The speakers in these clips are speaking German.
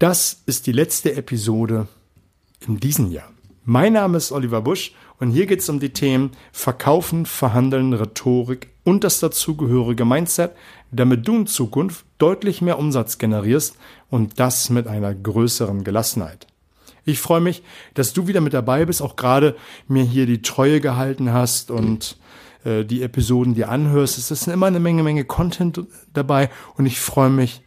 Das ist die letzte Episode in diesem Jahr. Mein Name ist Oliver Busch und hier geht es um die Themen Verkaufen, Verhandeln, Rhetorik und das dazugehörige Mindset, damit du in Zukunft deutlich mehr Umsatz generierst und das mit einer größeren Gelassenheit. Ich freue mich, dass du wieder mit dabei bist, auch gerade mir hier die Treue gehalten hast und äh, die Episoden dir anhörst. Es ist immer eine Menge, Menge Content dabei und ich freue mich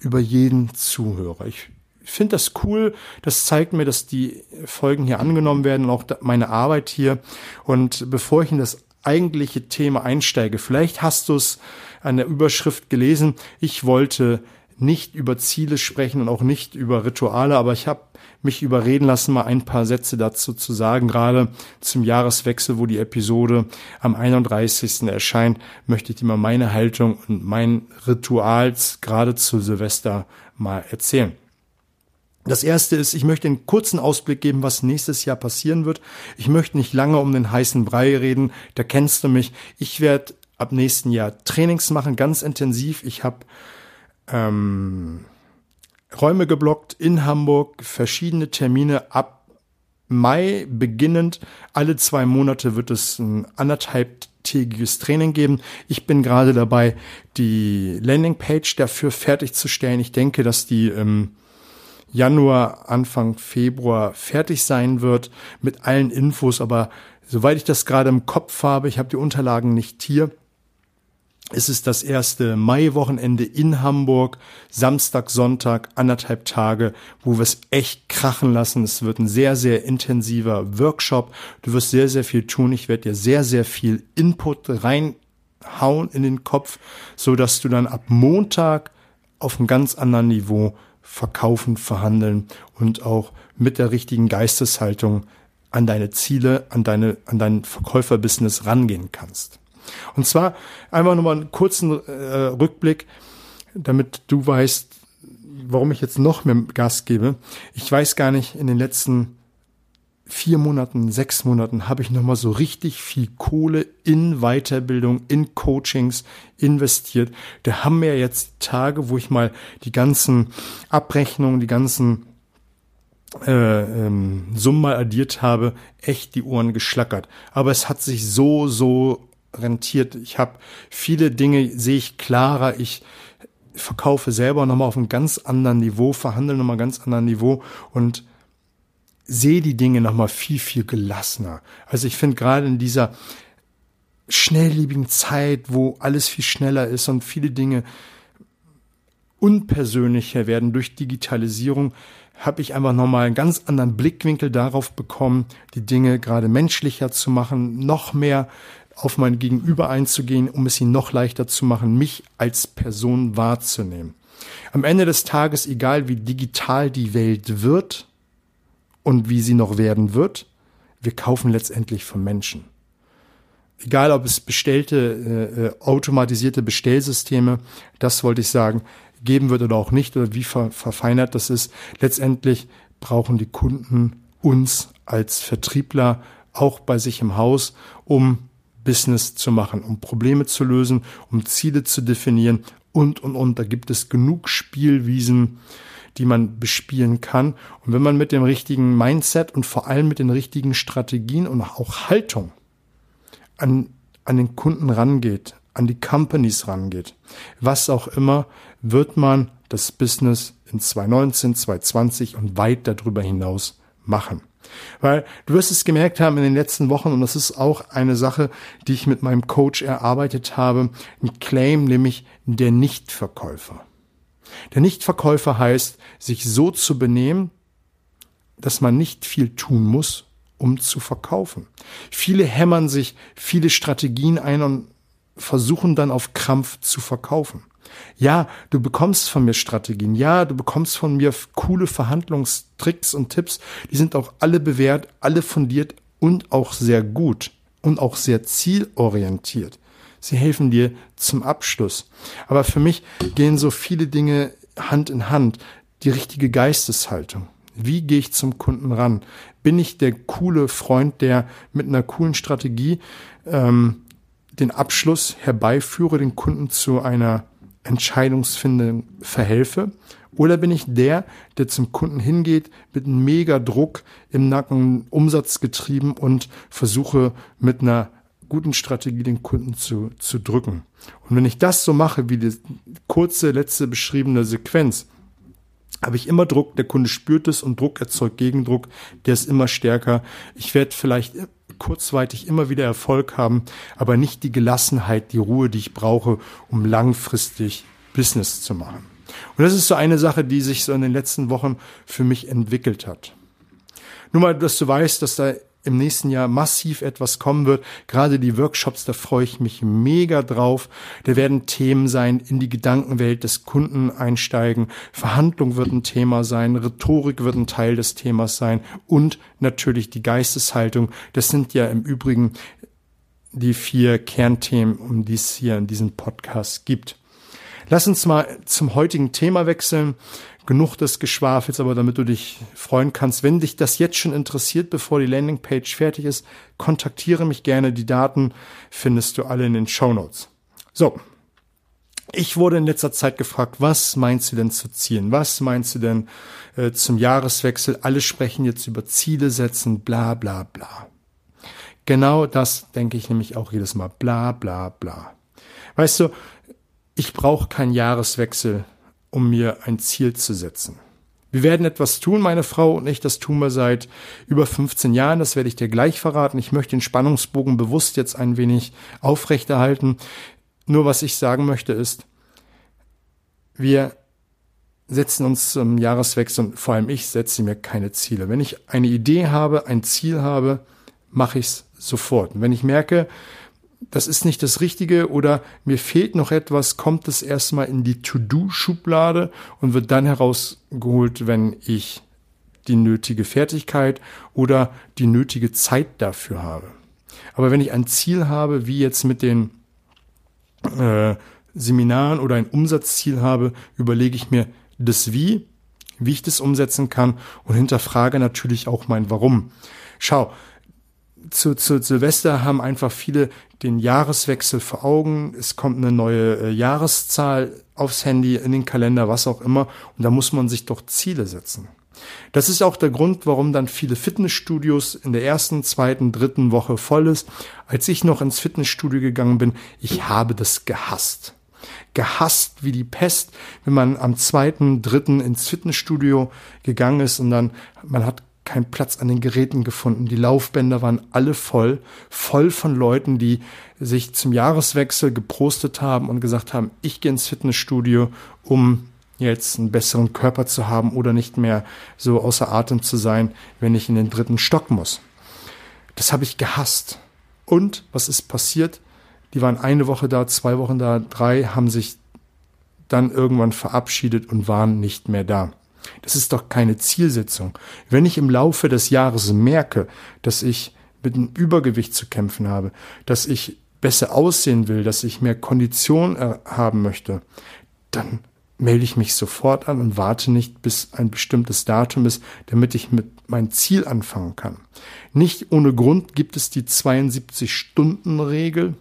über jeden Zuhörer. Ich finde das cool. Das zeigt mir, dass die Folgen hier angenommen werden und auch meine Arbeit hier. Und bevor ich in das eigentliche Thema einsteige, vielleicht hast du es an der Überschrift gelesen. Ich wollte nicht über Ziele sprechen und auch nicht über Rituale, aber ich habe mich überreden lassen, mal ein paar Sätze dazu zu sagen. Gerade zum Jahreswechsel, wo die Episode am 31. erscheint, möchte ich dir mal meine Haltung und mein Rituals gerade zu Silvester mal erzählen. Das erste ist, ich möchte einen kurzen Ausblick geben, was nächstes Jahr passieren wird. Ich möchte nicht lange um den heißen Brei reden. Da kennst du mich. Ich werde ab nächsten Jahr Trainings machen, ganz intensiv. Ich habe ähm, Räume geblockt in Hamburg, verschiedene Termine ab Mai beginnend. Alle zwei Monate wird es ein anderthalbtägiges Training geben. Ich bin gerade dabei, die Landingpage dafür fertigzustellen. Ich denke, dass die ähm, Januar, Anfang Februar fertig sein wird mit allen Infos. Aber soweit ich das gerade im Kopf habe, ich habe die Unterlagen nicht hier, es ist das erste Maiwochenende in Hamburg, Samstag, Sonntag, anderthalb Tage, wo wir es echt krachen lassen. Es wird ein sehr, sehr intensiver Workshop. Du wirst sehr, sehr viel tun. Ich werde dir sehr, sehr viel Input reinhauen in den Kopf, so dass du dann ab Montag auf einem ganz anderen Niveau verkaufen, verhandeln und auch mit der richtigen Geisteshaltung an deine Ziele, an deine, an dein Verkäuferbusiness rangehen kannst. Und zwar einfach nochmal einen kurzen äh, Rückblick, damit du weißt, warum ich jetzt noch mehr Gas gebe. Ich weiß gar nicht, in den letzten vier Monaten, sechs Monaten habe ich nochmal so richtig viel Kohle in Weiterbildung, in Coachings investiert. Da haben wir jetzt Tage, wo ich mal die ganzen Abrechnungen, die ganzen äh, ähm, Summen mal addiert habe, echt die Ohren geschlackert. Aber es hat sich so, so rentiert. Ich habe viele Dinge, sehe ich klarer. Ich verkaufe selber nochmal auf einem ganz anderen Niveau, verhandle nochmal ganz anderen Niveau und sehe die Dinge nochmal viel, viel gelassener. Also ich finde gerade in dieser schnelllebigen Zeit, wo alles viel schneller ist und viele Dinge unpersönlicher werden durch Digitalisierung, habe ich einfach nochmal einen ganz anderen Blickwinkel darauf bekommen, die Dinge gerade menschlicher zu machen, noch mehr auf mein Gegenüber einzugehen, um es ihnen noch leichter zu machen, mich als Person wahrzunehmen. Am Ende des Tages, egal wie digital die Welt wird und wie sie noch werden wird, wir kaufen letztendlich von Menschen. Egal, ob es bestellte, äh, äh automatisierte Bestellsysteme, das wollte ich sagen, geben wird oder auch nicht oder wie ver verfeinert das ist. Letztendlich brauchen die Kunden uns als Vertriebler auch bei sich im Haus, um Business zu machen, um Probleme zu lösen, um Ziele zu definieren und, und, und. Da gibt es genug Spielwiesen, die man bespielen kann. Und wenn man mit dem richtigen Mindset und vor allem mit den richtigen Strategien und auch Haltung an, an den Kunden rangeht, an die Companies rangeht, was auch immer, wird man das Business in 2019, 2020 und weit darüber hinaus machen. Weil du wirst es gemerkt haben in den letzten Wochen, und das ist auch eine Sache, die ich mit meinem Coach erarbeitet habe, ein Claim, nämlich der Nichtverkäufer. Der Nichtverkäufer heißt, sich so zu benehmen, dass man nicht viel tun muss, um zu verkaufen. Viele hämmern sich viele Strategien ein und versuchen dann auf Krampf zu verkaufen. Ja, du bekommst von mir Strategien. Ja, du bekommst von mir coole Verhandlungstricks und Tipps. Die sind auch alle bewährt, alle fundiert und auch sehr gut und auch sehr zielorientiert. Sie helfen dir zum Abschluss. Aber für mich gehen so viele Dinge Hand in Hand. Die richtige Geisteshaltung. Wie gehe ich zum Kunden ran? Bin ich der coole Freund, der mit einer coolen Strategie ähm, den Abschluss herbeiführe, den Kunden zu einer Entscheidungsfindung verhelfe? Oder bin ich der, der zum Kunden hingeht mit einem mega Druck im Nacken, umsatzgetrieben und versuche mit einer guten Strategie den Kunden zu, zu drücken? Und wenn ich das so mache, wie die kurze letzte beschriebene Sequenz, habe ich immer Druck, der Kunde spürt es und Druck erzeugt Gegendruck, der ist immer stärker. Ich werde vielleicht kurzweitig immer wieder Erfolg haben, aber nicht die Gelassenheit, die Ruhe, die ich brauche, um langfristig Business zu machen. Und das ist so eine Sache, die sich so in den letzten Wochen für mich entwickelt hat. Nur mal, dass du weißt, dass da im nächsten Jahr massiv etwas kommen wird. Gerade die Workshops, da freue ich mich mega drauf. Da werden Themen sein, in die Gedankenwelt des Kunden einsteigen. Verhandlung wird ein Thema sein. Rhetorik wird ein Teil des Themas sein. Und natürlich die Geisteshaltung. Das sind ja im Übrigen die vier Kernthemen, um die es hier in diesem Podcast gibt. Lass uns mal zum heutigen Thema wechseln genug des Geschwafels, aber damit du dich freuen kannst. Wenn dich das jetzt schon interessiert, bevor die Landingpage fertig ist, kontaktiere mich gerne. Die Daten findest du alle in den Show Notes. So. Ich wurde in letzter Zeit gefragt, was meinst du denn zu Zielen? Was meinst du denn äh, zum Jahreswechsel? Alle sprechen jetzt über Ziele setzen, bla bla bla. Genau das denke ich nämlich auch jedes Mal. Bla bla bla. Weißt du, ich brauche keinen Jahreswechsel um mir ein Ziel zu setzen. Wir werden etwas tun, meine Frau und ich, das tun wir seit über 15 Jahren, das werde ich dir gleich verraten. Ich möchte den Spannungsbogen bewusst jetzt ein wenig aufrechterhalten. Nur was ich sagen möchte ist, wir setzen uns zum Jahreswechsel und vor allem ich setze mir keine Ziele. Wenn ich eine Idee habe, ein Ziel habe, mache ich es sofort. Und wenn ich merke, das ist nicht das Richtige oder mir fehlt noch etwas, kommt es erstmal in die To-Do-Schublade und wird dann herausgeholt, wenn ich die nötige Fertigkeit oder die nötige Zeit dafür habe. Aber wenn ich ein Ziel habe, wie jetzt mit den äh, Seminaren oder ein Umsatzziel habe, überlege ich mir das Wie, wie ich das umsetzen kann und hinterfrage natürlich auch mein Warum. Schau, zu, zu Silvester haben einfach viele den Jahreswechsel vor Augen. Es kommt eine neue äh, Jahreszahl aufs Handy, in den Kalender, was auch immer. Und da muss man sich doch Ziele setzen. Das ist auch der Grund, warum dann viele Fitnessstudios in der ersten, zweiten, dritten Woche voll ist. Als ich noch ins Fitnessstudio gegangen bin, ich habe das gehasst. Gehasst wie die Pest, wenn man am zweiten, dritten ins Fitnessstudio gegangen ist und dann, man hat keinen Platz an den Geräten gefunden. Die Laufbänder waren alle voll, voll von Leuten, die sich zum Jahreswechsel geprostet haben und gesagt haben, ich gehe ins Fitnessstudio, um jetzt einen besseren Körper zu haben oder nicht mehr so außer Atem zu sein, wenn ich in den dritten Stock muss. Das habe ich gehasst. Und was ist passiert? Die waren eine Woche da, zwei Wochen da, drei haben sich dann irgendwann verabschiedet und waren nicht mehr da. Das ist doch keine Zielsetzung. Wenn ich im Laufe des Jahres merke, dass ich mit einem Übergewicht zu kämpfen habe, dass ich besser aussehen will, dass ich mehr Kondition haben möchte, dann melde ich mich sofort an und warte nicht, bis ein bestimmtes Datum ist, damit ich mit meinem Ziel anfangen kann. Nicht ohne Grund gibt es die 72-Stunden-Regel.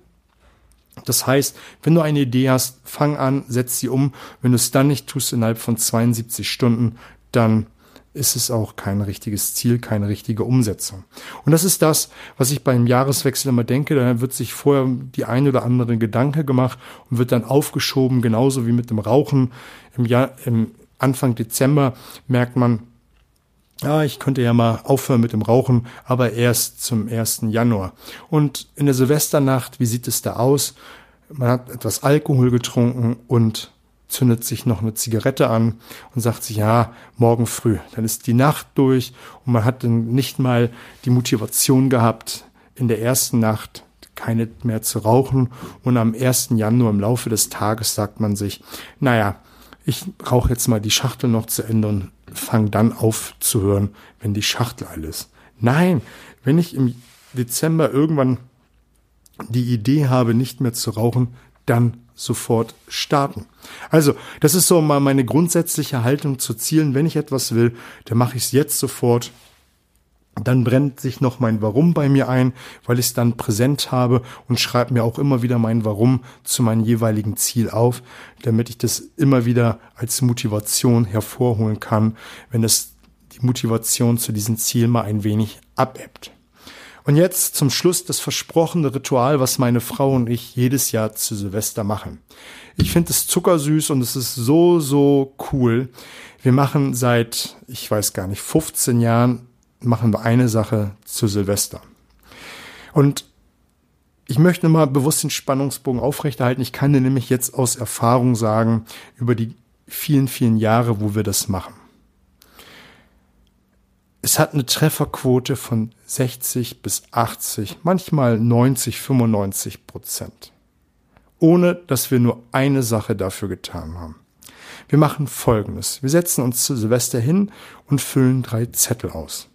Das heißt, wenn du eine Idee hast, fang an, setz sie um. Wenn du es dann nicht tust innerhalb von 72 Stunden, dann ist es auch kein richtiges Ziel, keine richtige Umsetzung. Und das ist das, was ich beim Jahreswechsel immer denke. Da wird sich vorher die ein oder andere Gedanke gemacht und wird dann aufgeschoben, genauso wie mit dem Rauchen. Im, Jahr, im Anfang Dezember merkt man, ja, ich könnte ja mal aufhören mit dem Rauchen, aber erst zum 1. Januar. Und in der Silvesternacht, wie sieht es da aus? Man hat etwas Alkohol getrunken und zündet sich noch eine Zigarette an und sagt sich, ja, morgen früh. Dann ist die Nacht durch und man hat dann nicht mal die Motivation gehabt, in der ersten Nacht keine mehr zu rauchen. Und am 1. Januar im Laufe des Tages sagt man sich, naja, ich rauche jetzt mal die Schachtel noch zu Ende und fange dann aufzuhören, wenn die Schachtel alles. Nein, wenn ich im Dezember irgendwann die Idee habe, nicht mehr zu rauchen, dann sofort starten. Also, das ist so mal meine grundsätzliche Haltung zu Zielen. Wenn ich etwas will, dann mache ich es jetzt sofort Dann brennt sich noch mein Warum bei mir ein, weil ich es dann präsent habe und schreibe mir auch immer wieder mein Warum zu meinem jeweiligen Ziel auf, damit ich das immer wieder als Motivation hervorholen kann, wenn es die Motivation zu diesem Ziel mal ein wenig abebbt. Und jetzt zum Schluss das versprochene Ritual, was meine Frau und ich jedes Jahr zu Silvester machen. Ich finde es zuckersüß und es ist so, so cool. Wir machen seit, ich weiß gar nicht, 15 Jahren machen wir eine Sache zu Silvester. Und ich möchte mal bewusst den Spannungsbogen aufrechterhalten. Ich kann dir nämlich jetzt aus Erfahrung sagen, über die vielen, vielen Jahre, wo wir das machen. Es hat eine Trefferquote von 60 bis 80, manchmal 90, 95 Prozent. Ohne dass wir nur eine Sache dafür getan haben. Wir machen Folgendes. Wir setzen uns zu Silvester hin und füllen drei Zettel aus.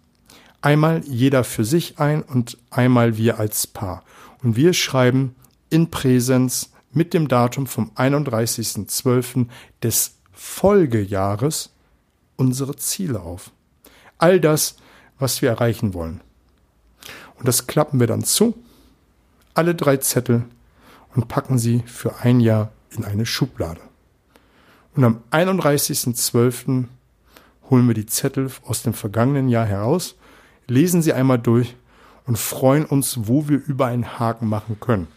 Einmal jeder für sich ein und einmal wir als Paar. Und wir schreiben in Präsenz mit dem Datum vom 31.12. des Folgejahres unsere Ziele auf. All das, was wir erreichen wollen. Und das klappen wir dann zu, alle drei Zettel, und packen sie für ein Jahr in eine Schublade. Und am 31.12. holen wir die Zettel aus dem vergangenen Jahr heraus lesen sie einmal durch und freuen uns, wo wir über einen Haken machen können.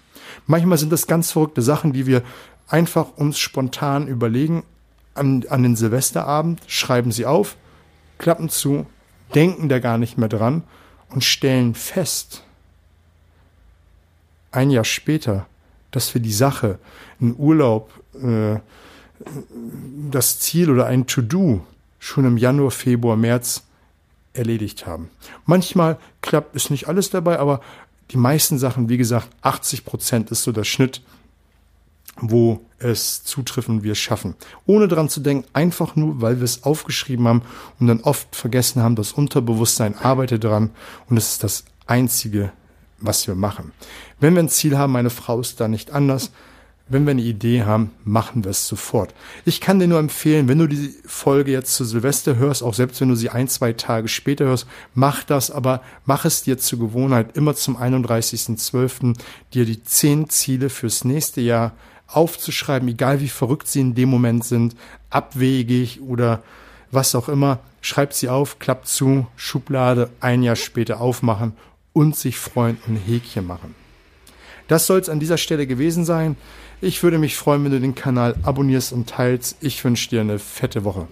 Manchmal sind das ganz verrückte Sachen, die wir einfach uns spontan überlegen an, an den Silvesterabend, schreiben sie auf, klappen zu, denken da gar nicht mehr dran und stellen fest, ein Jahr später, dass wir die Sache, einen Urlaub, äh, das Ziel oder ein To-Do schon im Januar, Februar, März erledigt haben. Manchmal klappt es nicht alles dabei, aber die meisten Sachen, wie gesagt, 80 Prozent ist so der Schnitt, wo es zutrifft und wir schaffen. Ohne dran zu denken, einfach nur, weil wir es aufgeschrieben haben und dann oft vergessen haben, das Unterbewusstsein arbeitet dran und es ist das Einzige, was wir machen. Wenn wir ein Ziel haben, meine Frau ist da nicht anders, wenn wir eine Idee haben, machen wir es sofort. Ich kann dir nur empfehlen, wenn du die Folge jetzt zu Silvester hörst, auch selbst wenn du sie ein, zwei Tage später hörst, mach das, aber mach es dir zur Gewohnheit, immer zum 31.12. dir die zehn Ziele fürs nächste Jahr aufzuschreiben, egal wie verrückt sie in dem Moment sind, abwegig oder was auch immer. Schreib sie auf, klappt zu, Schublade, ein Jahr später aufmachen und sich freuen und Häkchen machen. Das soll es an dieser Stelle gewesen sein. Ich würde mich freuen, wenn du den Kanal abonnierst und teilst. Ich wünsche dir eine fette Woche.